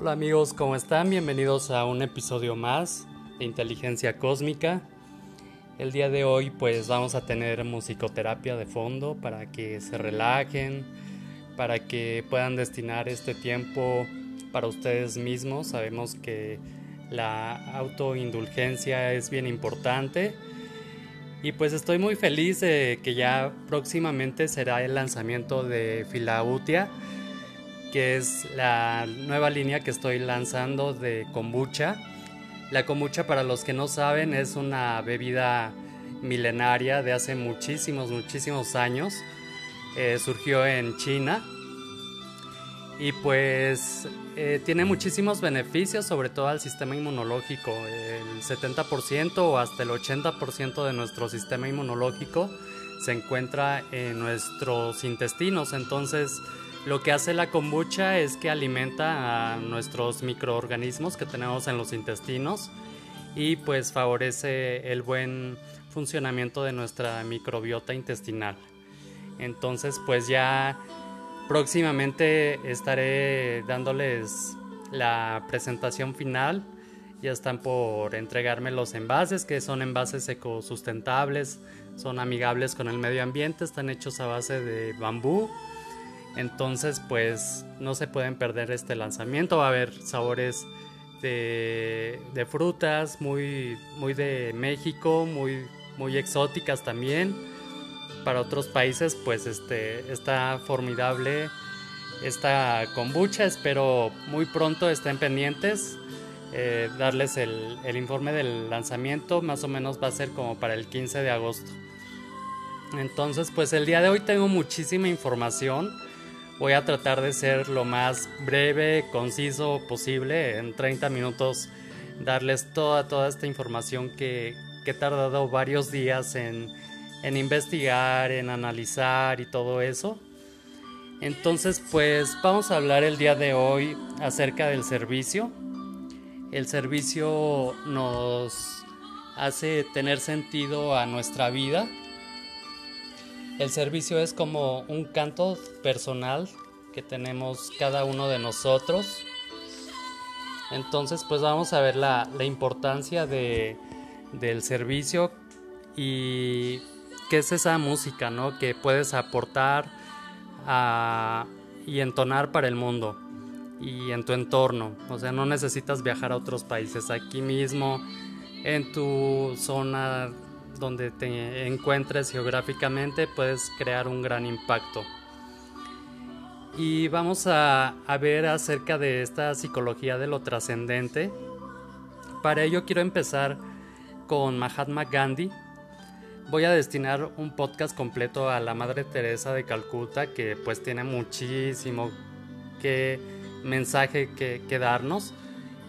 Hola amigos, ¿cómo están? Bienvenidos a un episodio más de Inteligencia Cósmica. El día de hoy pues vamos a tener musicoterapia de fondo para que se relajen, para que puedan destinar este tiempo para ustedes mismos. Sabemos que la autoindulgencia es bien importante. Y pues estoy muy feliz de que ya próximamente será el lanzamiento de Filautia que es la nueva línea que estoy lanzando de kombucha. La kombucha, para los que no saben, es una bebida milenaria de hace muchísimos, muchísimos años. Eh, surgió en China y pues eh, tiene muchísimos beneficios, sobre todo al sistema inmunológico. El 70% o hasta el 80% de nuestro sistema inmunológico se encuentra en nuestros intestinos, entonces lo que hace la kombucha es que alimenta a nuestros microorganismos que tenemos en los intestinos y pues favorece el buen funcionamiento de nuestra microbiota intestinal. Entonces pues ya próximamente estaré dándoles la presentación final. Ya están por entregarme los envases, que son envases ecosustentables, son amigables con el medio ambiente, están hechos a base de bambú entonces, pues no se pueden perder este lanzamiento. Va a haber sabores de, frutas muy, muy de México, muy, muy exóticas también. Para otros países, pues este, está formidable esta kombucha. Espero muy pronto estén pendientes. Eh, darles el, el informe del lanzamiento. Más o menos va a ser como para el 15 de agosto. Entonces, pues el día de hoy tengo muchísima información Voy a tratar de ser lo más breve, conciso posible, en 30 minutos darles toda, toda esta información que, he tardado varios días en, en investigar, en analizar y todo eso. Entonces, pues vamos a hablar el día de hoy acerca del servicio. El servicio nos hace tener sentido a nuestra vida el servicio es como un canto personal que tenemos cada uno de nosotros. Entonces pues vamos a ver la, importancia de, del servicio y qué es esa música ¿no? que puedes aportar y entonar para el mundo y en tu entorno. O sea, no necesitas viajar a otros países. Aquí mismo, en tu zona donde te encuentres geográficamente puedes crear un gran impacto. Y vamos a, ver acerca de esta psicología de lo trascendente. Para ello quiero empezar con Mahatma Gandhi. Voy a destinar un podcast completo a la Madre Teresa de Calcuta que pues tiene muchísimo que mensaje que, que darnos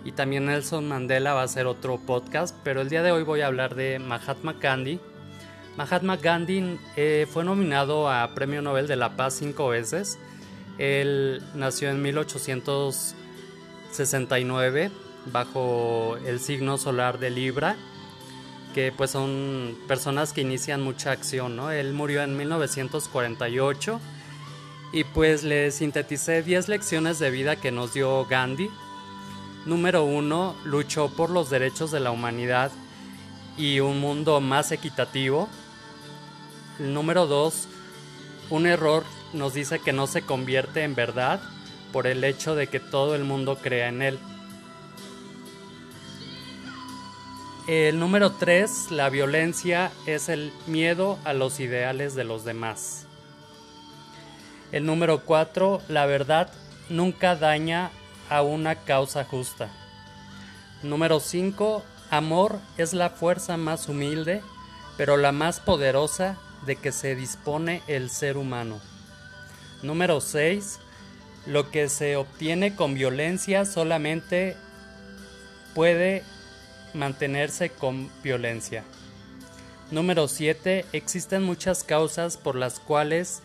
y también Nelson Mandela va a ser otro podcast, pero el día de hoy voy a hablar de Mahatma Gandhi. Mahatma Gandhi eh, fue nominado a Premio Nobel de la Paz cinco veces. Él nació en 1869 bajo el signo solar de Libra, que pues son personas que inician mucha acción, ¿no? Él murió en 1948 y pues le sinteticé 10 lecciones de vida que nos dio Gandhi Número uno, luchó por los derechos de la humanidad y un mundo más equitativo. Número dos, un error nos dice que no se convierte en verdad por el hecho de que todo el mundo crea en él. El número tres, la violencia es el miedo a los ideales de los demás. El número cuatro, la verdad nunca daña a una causa justa. Número 5. Amor es la fuerza más humilde, pero la más poderosa de que se dispone el ser humano. Número 6. Lo que se obtiene con violencia solamente puede mantenerse con violencia. Número 7. Existen muchas causas por las cuales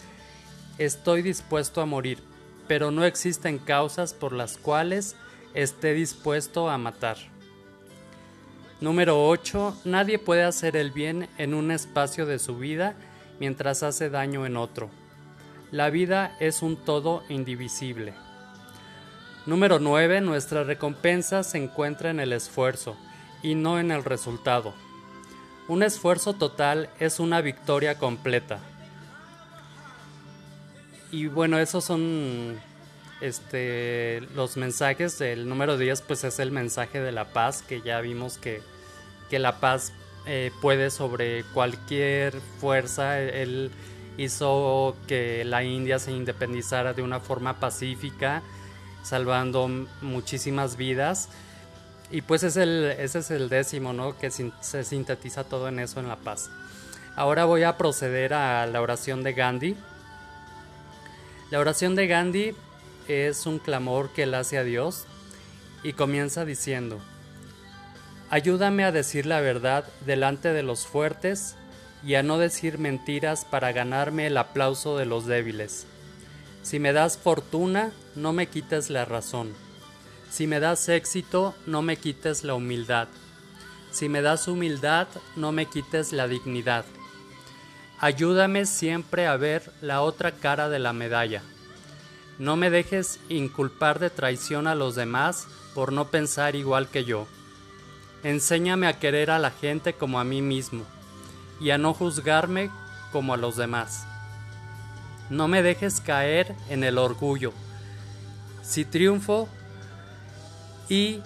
estoy dispuesto a morir, pero no existen causas por las cuales esté dispuesto a matar. Número 8. Nadie puede hacer el bien en un espacio de su vida mientras hace daño en otro. La vida es un todo indivisible. Número 9. Nuestra recompensa se encuentra en el esfuerzo y no en el resultado. Un esfuerzo total es una victoria completa. Y bueno, esos son este, los mensajes. El número 10 pues es el mensaje de la paz, que ya vimos que, que la paz eh, puede sobre cualquier fuerza. Él hizo que la India se independizara de una forma pacífica, salvando muchísimas vidas. Y pues es el, ese es el décimo, ¿no? Que se sintetiza todo en eso, en la paz. Ahora voy a proceder a la oración de Gandhi. La oración de Gandhi es un clamor que él hace a Dios y comienza diciendo, Ayúdame a decir la verdad delante de los fuertes y a no decir mentiras para ganarme el aplauso de los débiles. Si me das fortuna, no me quites la razón. Si me das éxito, no me quites la humildad. Si me das humildad, no me quites la dignidad. Ayúdame siempre a ver la otra cara de la medalla. No me dejes inculpar de traición a los demás por no pensar igual que yo. Enséñame a querer a la gente como a mí mismo y a no juzgarme como a los demás. No me dejes caer en el orgullo. Si triunfo y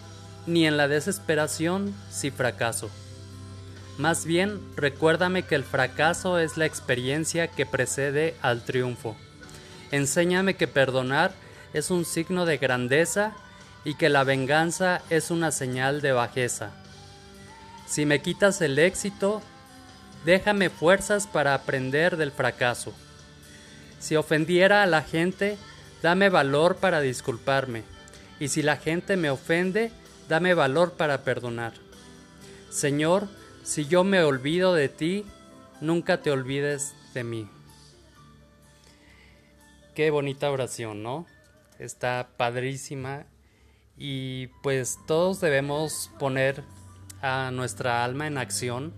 ni en la desesperación si fracaso. Más bien, recuérdame que el fracaso es la experiencia que precede al triunfo. Enséñame que perdonar es un signo de grandeza y que la venganza es una señal de bajeza. Si me quitas el éxito, déjame fuerzas para aprender del fracaso. Si ofendiera a la gente, dame valor para disculparme. Y si la gente me ofende, dame valor para perdonar. Señor, si yo me olvido de ti, nunca te olvides de mí. Qué bonita oración, ¿no? Está padrísima y pues todos debemos poner a nuestra alma en acción,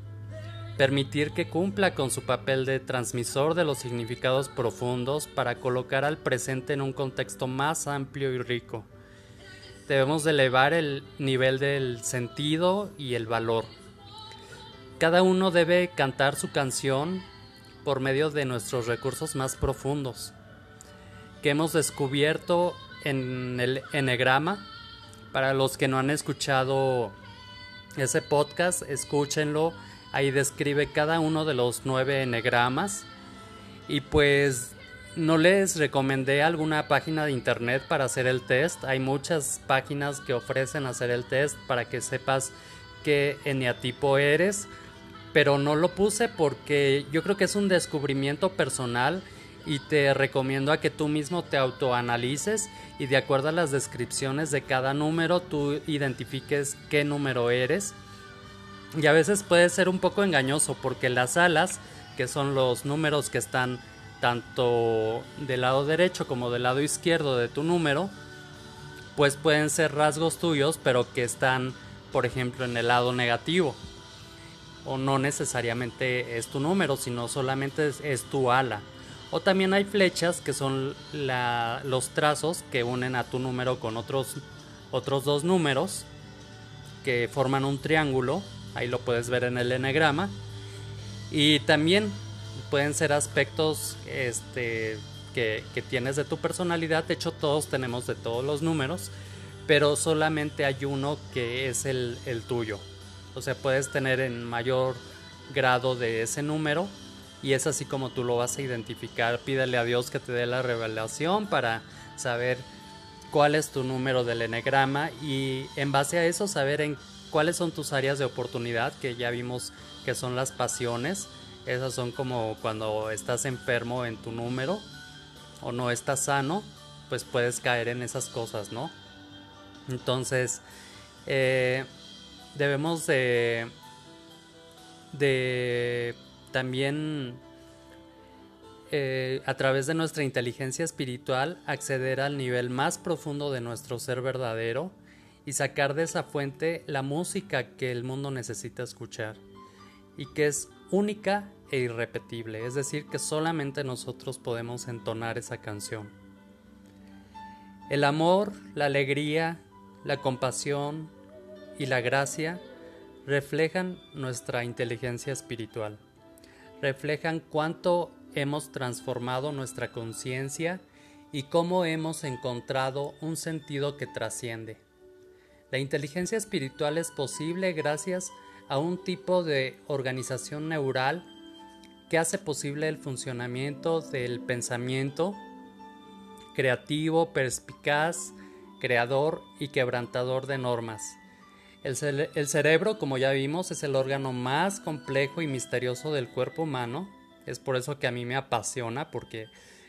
permitir que cumpla con su papel de transmisor de los significados profundos para colocar al presente en un contexto más amplio y rico. Debemos elevar el nivel del sentido y el valor cada uno debe cantar su canción por medio de nuestros recursos más profundos, que hemos descubierto en el enegrama. Para los que no han escuchado ese podcast, escúchenlo. Ahí describe cada uno de los nueve enegramas. Y pues no les recomendé alguna página de internet para hacer el test. Hay muchas páginas que ofrecen hacer el test para que sepas qué eneatipo eres pero no lo puse porque yo creo que es un descubrimiento personal y te recomiendo a que tú mismo te autoanalices y de acuerdo a las descripciones de cada número tú identifiques qué número eres. Y a veces puede ser un poco engañoso porque las alas, que son los números que están tanto del lado derecho como del lado izquierdo de tu número, pues pueden ser rasgos tuyos, pero que están, por ejemplo, en el lado negativo o no necesariamente es tu número, sino solamente es, tu ala. O también hay flechas que son los trazos que unen a tu número con otros, otros dos números que forman un triángulo. Ahí lo puedes ver en el enegrama. Y también pueden ser aspectos este, que, tienes de tu personalidad. De hecho, todos tenemos de todos los números, pero solamente hay uno que es el tuyo. O sea, puedes tener en mayor grado de ese número y es así como tú lo vas a identificar. Pídele a Dios que te dé la revelación para saber cuál es tu número del enegrama y en base a eso saber en cuáles son tus áreas de oportunidad, que ya vimos que son las pasiones. Esas son como cuando estás enfermo en tu número o no estás sano, pues puedes caer en esas cosas, ¿no? Entonces, eh, debemos de, de también eh, a través de nuestra inteligencia espiritual acceder al nivel más profundo de nuestro ser verdadero y sacar de esa fuente la música que el mundo necesita escuchar y que es única e irrepetible, es decir, que solamente nosotros podemos entonar esa canción. El amor, la alegría, la compasión y la gracia reflejan nuestra inteligencia espiritual, reflejan cuánto hemos transformado nuestra conciencia y cómo hemos encontrado un sentido que trasciende. La inteligencia espiritual es posible gracias a un tipo de organización neural que hace posible el funcionamiento del pensamiento creativo, perspicaz, creador y quebrantador de normas. El, cerebro, como ya vimos, es el órgano más complejo y misterioso del cuerpo humano. Es por eso que a mí me apasiona, porque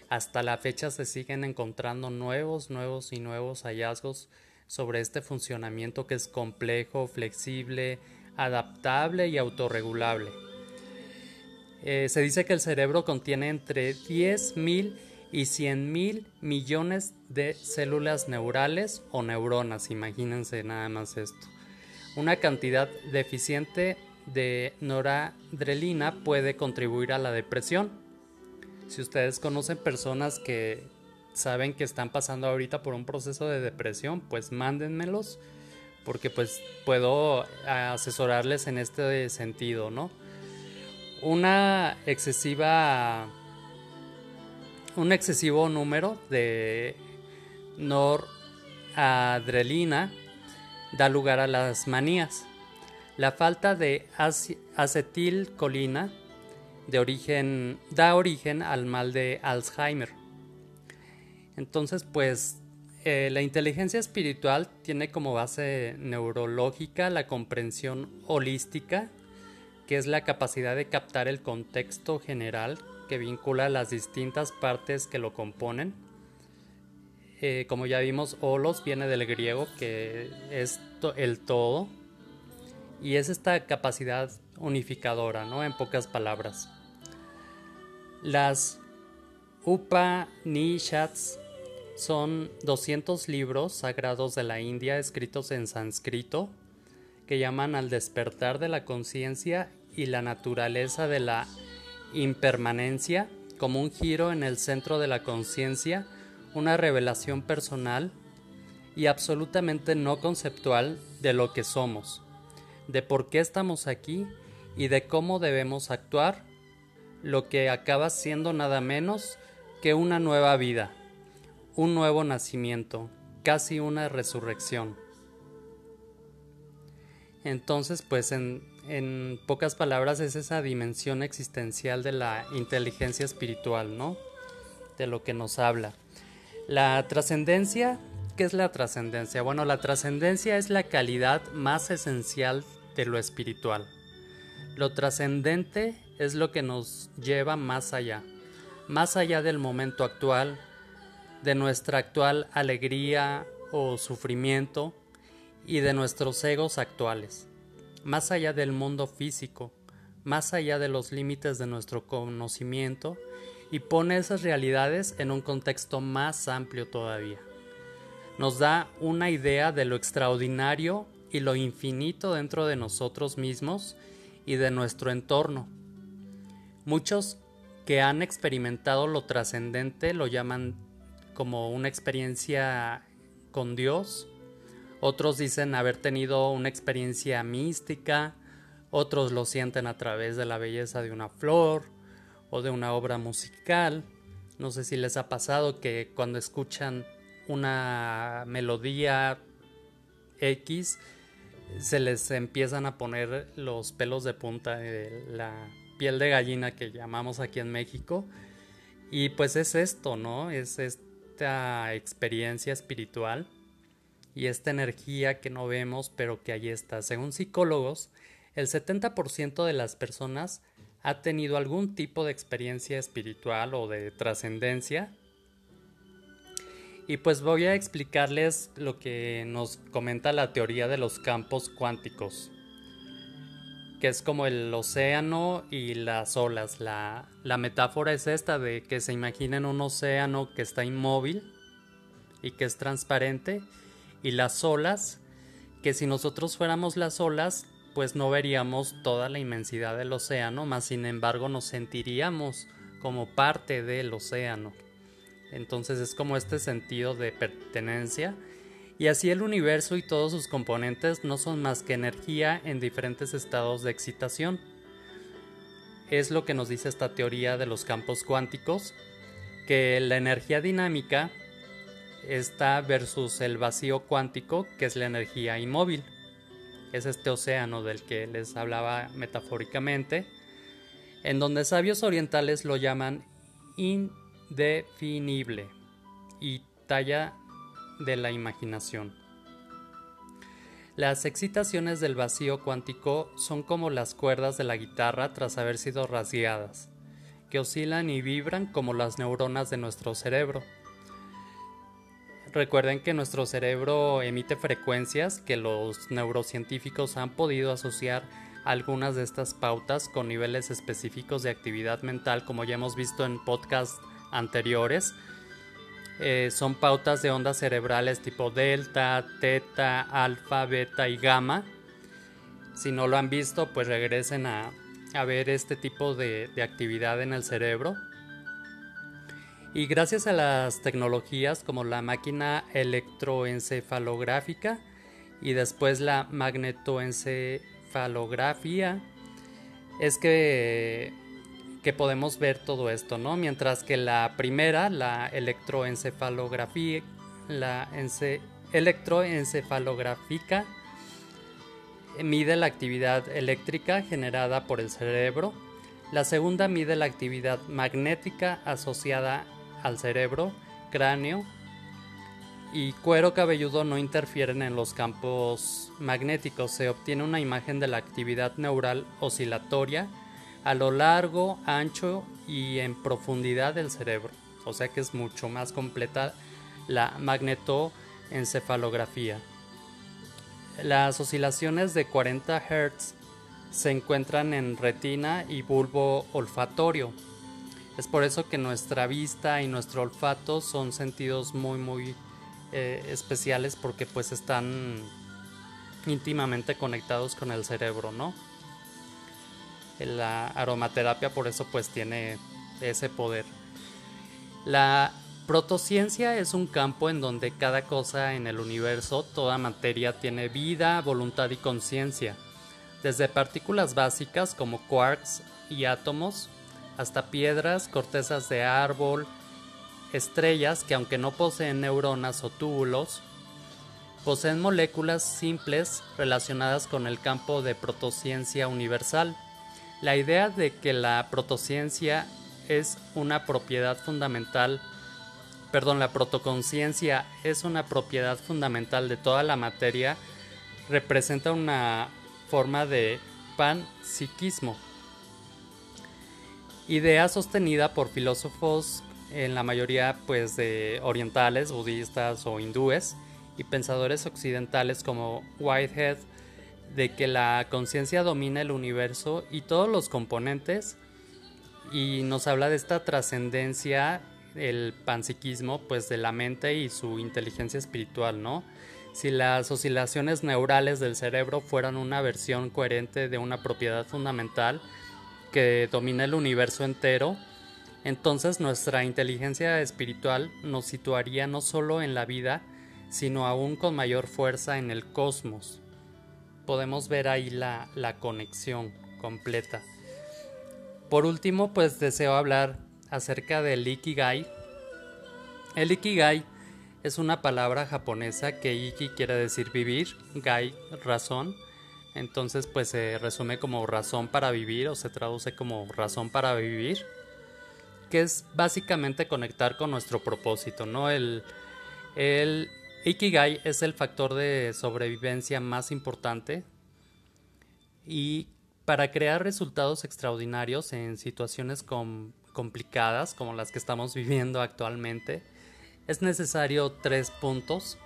hasta la fecha se siguen encontrando nuevos, nuevos y nuevos hallazgos sobre este funcionamiento que es complejo, flexible, adaptable y autorregulable. Eh, se dice que el cerebro contiene entre 10.000 y 100.000 millones de células neurales o neuronas, imagínense nada más esto. Una cantidad deficiente de noradrenalina puede contribuir a la depresión. Si ustedes conocen personas que saben que están pasando ahorita por un proceso de depresión, pues mándenmelos porque pues puedo asesorarles en este sentido, ¿no? Una excesiva un excesivo número de noradrenalina da lugar a las manías. La falta de acetilcolina da origen al mal de Alzheimer. Entonces, pues eh, la inteligencia espiritual tiene como base neurológica la comprensión holística, que es la capacidad de captar el contexto general que vincula las distintas partes que lo componen eh, como ya vimos, holos viene del griego, que es el todo, y es esta capacidad unificadora, ¿no? En pocas palabras. Las Upanishads son 200 libros sagrados de la India escritos en sánscrito que llaman al despertar de la conciencia y la naturaleza de la impermanencia como un giro en el centro de la conciencia una revelación personal y absolutamente no conceptual de lo que somos, de por qué estamos aquí y de cómo debemos actuar, lo que acaba siendo nada menos que una nueva vida, un nuevo nacimiento, casi una resurrección. Entonces, pues en, en pocas palabras es esa dimensión existencial de la inteligencia espiritual, ¿no? De lo que nos habla. La trascendencia, ¿qué es la trascendencia? Bueno, la trascendencia es la calidad más esencial de lo espiritual. Lo trascendente es lo que nos lleva más allá, más allá del momento actual, de nuestra actual alegría o sufrimiento y de nuestros egos actuales, más allá del mundo físico, más allá de los límites de nuestro conocimiento y pone esas realidades en un contexto más amplio todavía. Nos da una idea de lo extraordinario y lo infinito dentro de nosotros mismos y de nuestro entorno. Muchos que han experimentado lo trascendente lo llaman como una experiencia con Dios, otros dicen haber tenido una experiencia mística, otros lo sienten a través de la belleza de una flor, o de una obra musical. No sé si les ha pasado que cuando escuchan una melodía X se les empiezan a poner los pelos de punta de la piel de gallina que llamamos aquí en México. Y pues es esto, ¿no? Es esta experiencia espiritual y esta energía que no vemos pero que ahí está. Según psicólogos, el 70% de las personas ha tenido algún tipo de experiencia espiritual o de trascendencia. Y pues voy a explicarles lo que nos comenta la teoría de los campos cuánticos, que es como el océano y las olas. La, la metáfora es esta de que se imaginen un océano que está inmóvil y que es transparente y las olas, que si nosotros fuéramos las olas, pues no veríamos toda la inmensidad del océano, más sin embargo nos sentiríamos como parte del océano. Entonces es como este sentido de pertenencia. Y así el universo y todos sus componentes no son más que energía en diferentes estados de excitación. Es lo que nos dice esta teoría de los campos cuánticos, que la energía dinámica está versus el vacío cuántico, que es la energía inmóvil. Es este océano del que les hablaba metafóricamente, en donde sabios orientales lo llaman indefinible y talla de la imaginación. Las excitaciones del vacío cuántico son como las cuerdas de la guitarra tras haber sido rasgueadas, que oscilan y vibran como las neuronas de nuestro cerebro. Recuerden que nuestro cerebro emite frecuencias que los neurocientíficos han podido asociar algunas de estas pautas con niveles específicos de actividad mental, como ya hemos visto en podcasts anteriores. Eh, son pautas de ondas cerebrales tipo delta, teta, alfa, beta y gamma. Si no lo han visto, pues regresen a, ver este tipo de, de actividad en el cerebro. Y gracias a las tecnologías como la máquina electroencefalográfica y después la magnetoencefalografía, es que, que podemos ver todo esto, ¿no? Mientras que la primera, la electroencefalografía, la electroencefalográfica, mide la actividad eléctrica generada por el cerebro. La segunda mide la actividad magnética asociada al cerebro, cráneo y cuero cabelludo no interfieren en los campos magnéticos. Se obtiene una imagen de la actividad neural oscilatoria a lo largo, ancho y en profundidad del cerebro. O sea que es mucho más completa la magnetoencefalografía. Las oscilaciones de 40 Hz se encuentran en retina y bulbo olfatorio. Es por eso que nuestra vista y nuestro olfato son sentidos muy muy eh, especiales porque pues están íntimamente conectados con el cerebro, ¿no? La aromaterapia por eso pues tiene ese poder. La protociencia es un campo en donde cada cosa en el universo, toda materia tiene vida, voluntad y conciencia. Desde partículas básicas como quarks y átomos hasta piedras, cortezas de árbol, estrellas que aunque no poseen neuronas o túbulos, poseen moléculas simples relacionadas con el campo de protociencia universal. La idea de que la protociencia es una propiedad fundamental, perdón, la protoconciencia es una propiedad fundamental de toda la materia, representa una forma de panpsiquismo idea sostenida por filósofos en la mayoría pues de orientales, budistas o hindúes y pensadores occidentales como Whitehead de que la conciencia domina el universo y todos los componentes y nos habla de esta trascendencia el panpsiquismo pues de la mente y su inteligencia espiritual, ¿no? Si las oscilaciones neurales del cerebro fueran una versión coherente de una propiedad fundamental, que domina el universo entero, entonces nuestra inteligencia espiritual nos situaría no solo en la vida, sino aún con mayor fuerza en el cosmos. Podemos ver ahí la, la conexión completa. Por último, pues deseo hablar acerca del Ikigai. El Ikigai es una palabra japonesa que Iki quiere decir vivir, Gai razón, entonces pues se resume como razón para vivir o se traduce como razón para vivir, que es básicamente conectar con nuestro propósito, ¿no? El, Ikigai es el factor de sobrevivencia más importante y para crear resultados extraordinarios en situaciones complicadas como las que estamos viviendo actualmente, es necesario tres puntos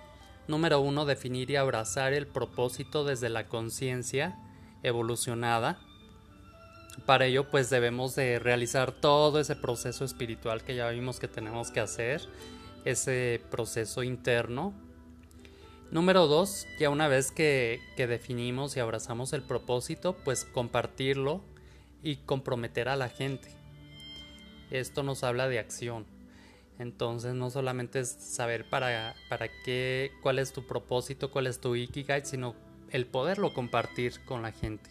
Número uno, definir y abrazar el propósito desde la conciencia evolucionada. Para ello, pues debemos de realizar todo ese proceso espiritual que ya vimos que tenemos que hacer, ese proceso interno. Número dos, ya una vez que, que definimos y abrazamos el propósito, pues compartirlo y comprometer a la gente. Esto nos habla de acción. Entonces no solamente es saber para, para qué, cuál es tu propósito, cuál es tu Ikigai, sino el poderlo compartir con la gente.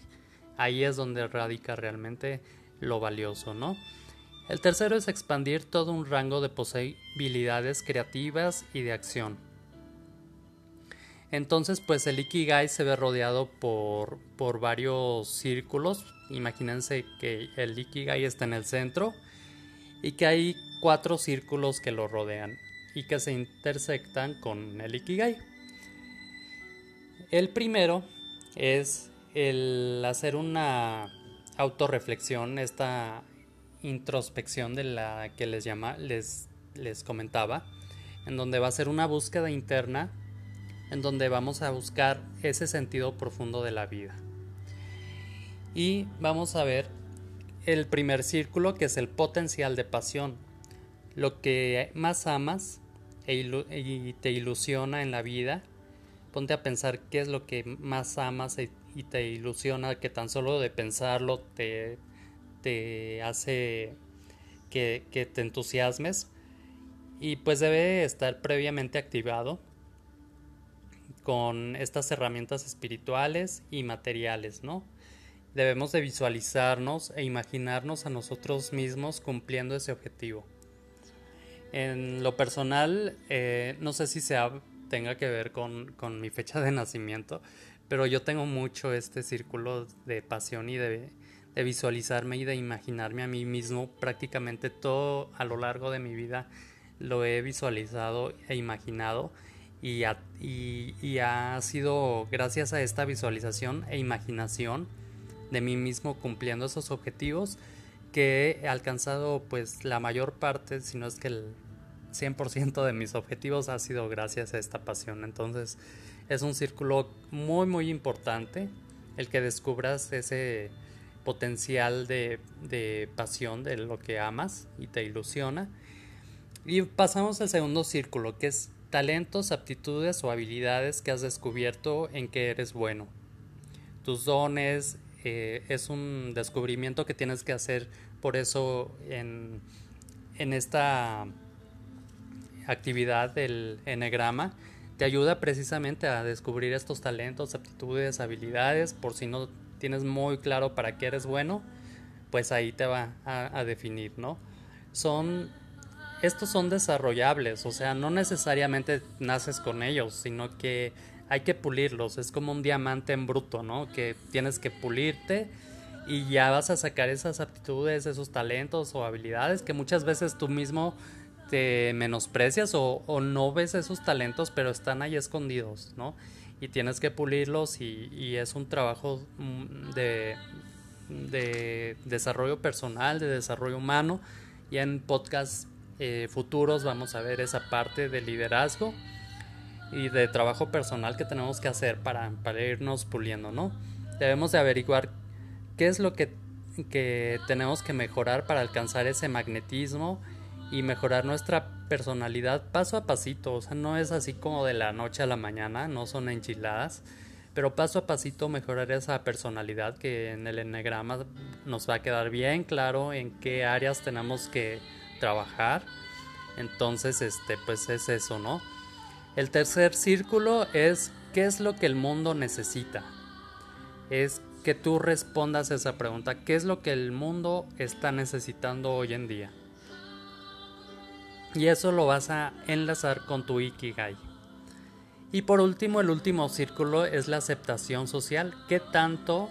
Ahí es donde radica realmente lo valioso, ¿no? El tercero es expandir todo un rango de posibilidades creativas y de acción. Entonces, pues el Ikigai se ve rodeado por, por varios círculos. Imagínense que el Ikigai está en el centro y que hay cuatro círculos que lo rodean y que se intersectan con el Ikigai. El primero es el hacer una autorreflexión, esta introspección de la que les llama, les, les comentaba, en donde va a ser una búsqueda interna, en donde vamos a buscar ese sentido profundo de la vida. Y vamos a ver el primer círculo que es el potencial de pasión, lo que más amas e y te ilusiona en la vida. Ponte a pensar qué es lo que más amas e, y te ilusiona, que tan solo de pensarlo te, hace que, que te entusiasmes. Y pues debe estar previamente activado con estas herramientas espirituales y materiales, ¿no? Debemos de visualizarnos e imaginarnos a nosotros mismos cumpliendo ese objetivo. En lo personal, eh, no sé si sea, tenga que ver con, con, mi fecha de nacimiento, pero yo tengo mucho este círculo de pasión y de, de, visualizarme y de imaginarme a mí mismo prácticamente todo a lo largo de mi vida lo he visualizado e imaginado y, y, y ha sido gracias a esta visualización e imaginación de mí mismo cumpliendo esos objetivos que he alcanzado pues la mayor parte, si no es que el 100% de mis objetivos ha sido gracias a esta pasión. Entonces es un círculo muy muy importante el que descubras ese potencial de, de pasión de lo que amas y te ilusiona. Y pasamos al segundo círculo, que es talentos, aptitudes o habilidades que has descubierto en que eres bueno. Tus dones, eh, es un descubrimiento que tienes que hacer por eso en, en esta actividad del enegrama te ayuda precisamente a descubrir estos talentos, aptitudes, habilidades, por si no tienes muy claro para qué eres bueno, pues ahí te va a, a, definir, ¿no? Son, estos son desarrollables, o sea, no necesariamente naces con ellos, sino que hay que pulirlos, es como un diamante en bruto, ¿no? Que tienes que pulirte y ya vas a sacar esas aptitudes, esos talentos o habilidades que muchas veces tú mismo te menosprecias o, no ves esos talentos, pero están ahí escondidos, ¿no? Y tienes que pulirlos y, es un trabajo mm, de, de, desarrollo personal, de desarrollo humano. Y en podcasts eh, futuros vamos a ver esa parte de liderazgo y de trabajo personal que tenemos que hacer para, para irnos puliendo, ¿no? Debemos de averiguar qué es lo que, que tenemos que mejorar para alcanzar ese magnetismo y mejorar nuestra personalidad paso a pasito, o sea, no es así como de la noche a la mañana, no son enchiladas, pero paso a pasito mejorar esa personalidad que en el enneagrama nos va a quedar bien claro en qué áreas tenemos que trabajar. Entonces, este, pues es eso, ¿no? El tercer círculo es ¿qué es lo que el mundo necesita? Es que tú respondas esa pregunta, ¿qué es lo que el mundo está necesitando hoy en día? Y eso lo vas a enlazar con tu Ikigai. Y por último, el último círculo es la aceptación social. ¿Qué tanto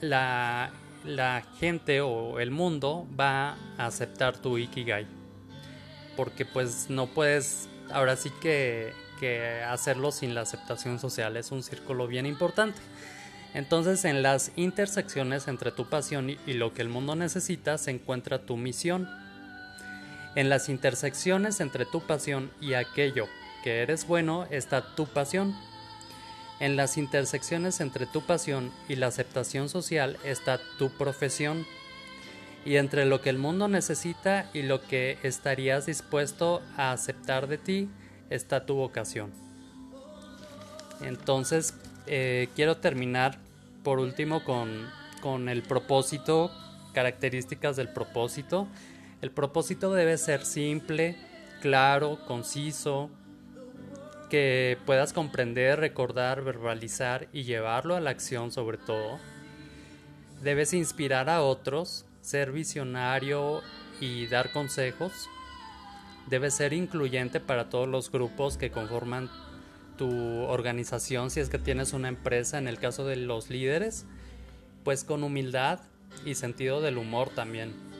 la, la gente o el mundo va a aceptar tu Ikigai? Porque pues no puedes ahora sí que, hacerlo sin la aceptación social es un círculo bien importante. Entonces en las intersecciones entre tu pasión y, y lo que el mundo necesita se encuentra tu misión. En las intersecciones entre tu pasión y aquello que eres bueno está tu pasión. En las intersecciones entre tu pasión y la aceptación social está tu profesión y entre lo que el mundo necesita y lo que estarías dispuesto a aceptar de ti está tu vocación. Entonces, eh, quiero terminar por último con, con el propósito, características del propósito. El propósito debe ser simple, claro, conciso, que puedas comprender, recordar, verbalizar y llevarlo a la acción sobre todo. Debes inspirar a otros, ser visionario y dar consejos. Debes ser incluyente para todos los grupos que conforman tu organización si es que tienes una empresa, en el caso de los líderes, pues con humildad y sentido del humor también.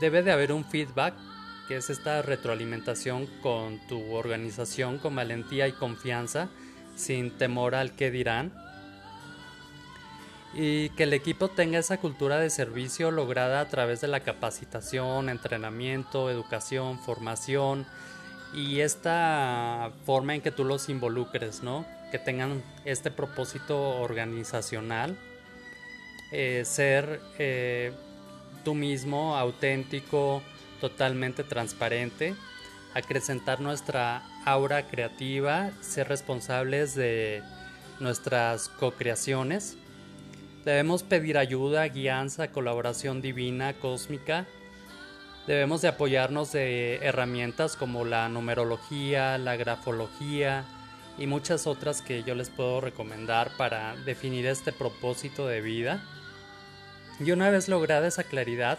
Debe de haber un feedback, que es esta retroalimentación con tu organización con valentía y confianza, sin temor al que dirán. Y que el equipo tenga esa cultura de servicio lograda a través de la capacitación, entrenamiento, educación, formación, y esta forma en que tú los involucres, ¿no? Que tengan este propósito organizacional, eh, ser eh, tú mismo auténtico, totalmente transparente, acrecentar nuestra aura creativa, ser responsables de nuestras co-creaciones. Debemos pedir ayuda, guianza, colaboración divina, cósmica, Debemos de apoyarnos de herramientas como la numerología, la grafología y muchas otras que yo les puedo recomendar para definir este propósito de vida. Y una vez lograda esa claridad,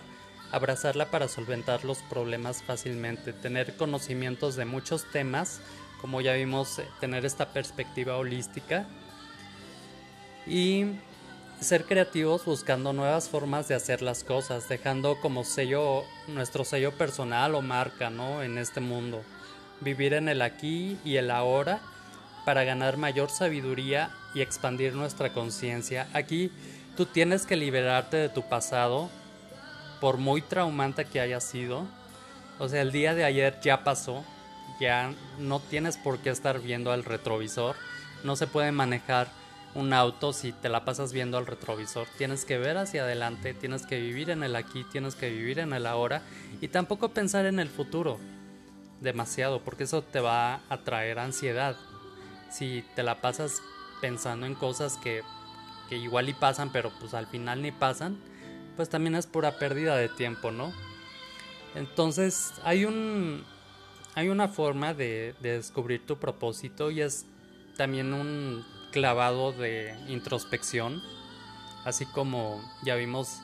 abrazarla para solventar los problemas fácilmente, tener conocimientos de muchos temas, como ya vimos, eh, tener esta perspectiva holística y ser creativos buscando nuevas formas de hacer las cosas, dejando como sello nuestro sello personal o marca, ¿no? En este mundo. Vivir en el aquí y el ahora para ganar mayor sabiduría y expandir nuestra conciencia. Aquí tú tienes que liberarte de tu pasado, por muy traumante que haya sido. O sea, el día de ayer ya pasó, ya no tienes por qué estar viendo al retrovisor, no se puede manejar un auto si te la pasas viendo al retrovisor. Tienes que ver hacia adelante, tienes que vivir en el aquí, tienes que vivir en el ahora y tampoco pensar en el futuro demasiado, porque eso te va a traer ansiedad. Si te la pasas pensando en cosas que, que igual y pasan, pero pues al final ni pasan, pues también es pura pérdida de tiempo, ¿no? Entonces hay un hay una forma de, de descubrir tu propósito y es también un clavado de introspección, así como ya vimos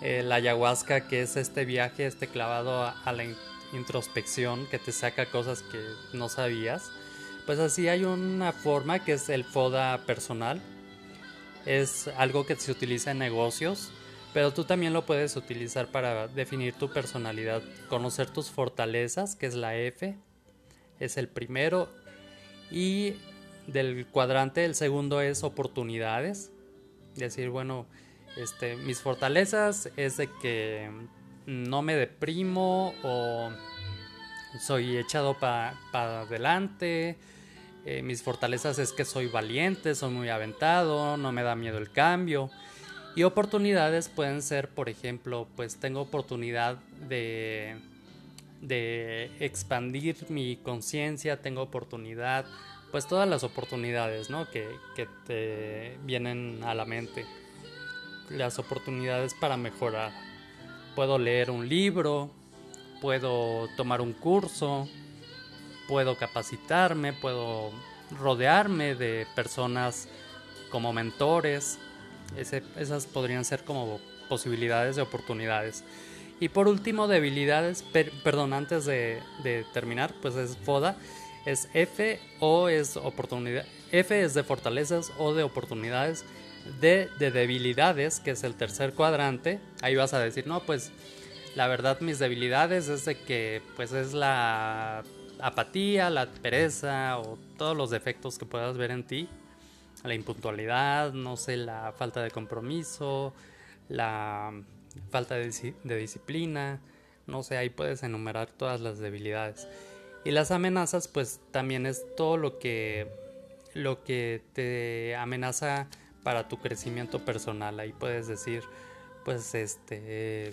eh, la ayahuasca, que es este viaje, este clavado a, la introspección que te saca cosas que no sabías. Pues así hay una forma que es el FODA personal. Es algo que se utiliza en negocios, pero tú también lo puedes utilizar para definir tu personalidad, conocer tus fortalezas, que es la F, es el primero, y del cuadrante, el segundo es oportunidades. Decir, bueno, este, mis fortalezas es de que no me deprimo o soy echado para adelante. Eh, mis fortalezas es que soy valiente, soy muy aventado, no me da miedo el cambio. Y oportunidades pueden ser, por ejemplo, pues tengo oportunidad de, de expandir mi conciencia, tengo oportunidad pues todas las oportunidades ¿no? que, que te vienen a la mente. Las oportunidades para mejorar. Puedo leer un libro, puedo tomar un curso, puedo capacitarme, puedo rodearme de personas como mentores. esas podrían ser como posibilidades de oportunidades. Y por último, debilidades, perdón, antes de terminar, pues es FODA es F o es oportunidad. F es de fortalezas o de oportunidades. D de debilidades, que es el tercer cuadrante. Ahí vas a decir, no, pues la verdad mis debilidades es de que pues es la apatía, la pereza o todos los defectos que puedas ver en ti. La impuntualidad, no sé, la falta de compromiso, la falta de, disciplina. No sé, ahí puedes enumerar todas las debilidades. Y las amenazas, pues también es todo lo que, lo que te amenaza para tu crecimiento personal. Ahí puedes decir, pues, este,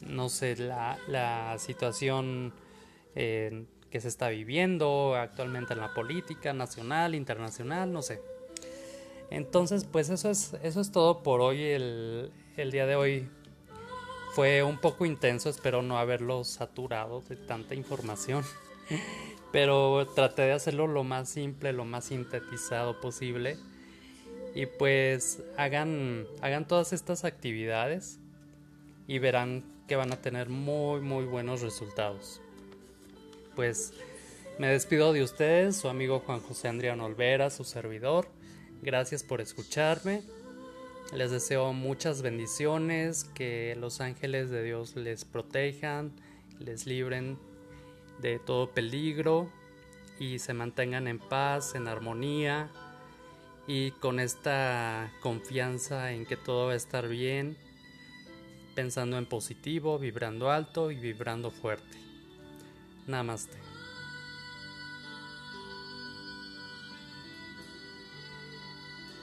no sé, la, la situación eh, que se está viviendo actualmente en la política nacional, internacional, no sé. Entonces, pues eso es, eso es todo por hoy, el, el día de hoy fue un poco intenso, espero no haberlo saturado de tanta información. Pero traté de hacerlo lo más simple, lo más sintetizado posible. Y pues hagan, hagan todas estas actividades y verán que van a tener muy muy buenos resultados. Pues me despido de ustedes, su amigo Juan José Andrián Olvera, su servidor. Gracias por escucharme. Les deseo muchas bendiciones, que los ángeles de Dios les protejan, les libren de todo peligro y se mantengan en paz, en armonía y con esta confianza en que todo va a estar bien, pensando en positivo, vibrando alto y vibrando fuerte. Namaste.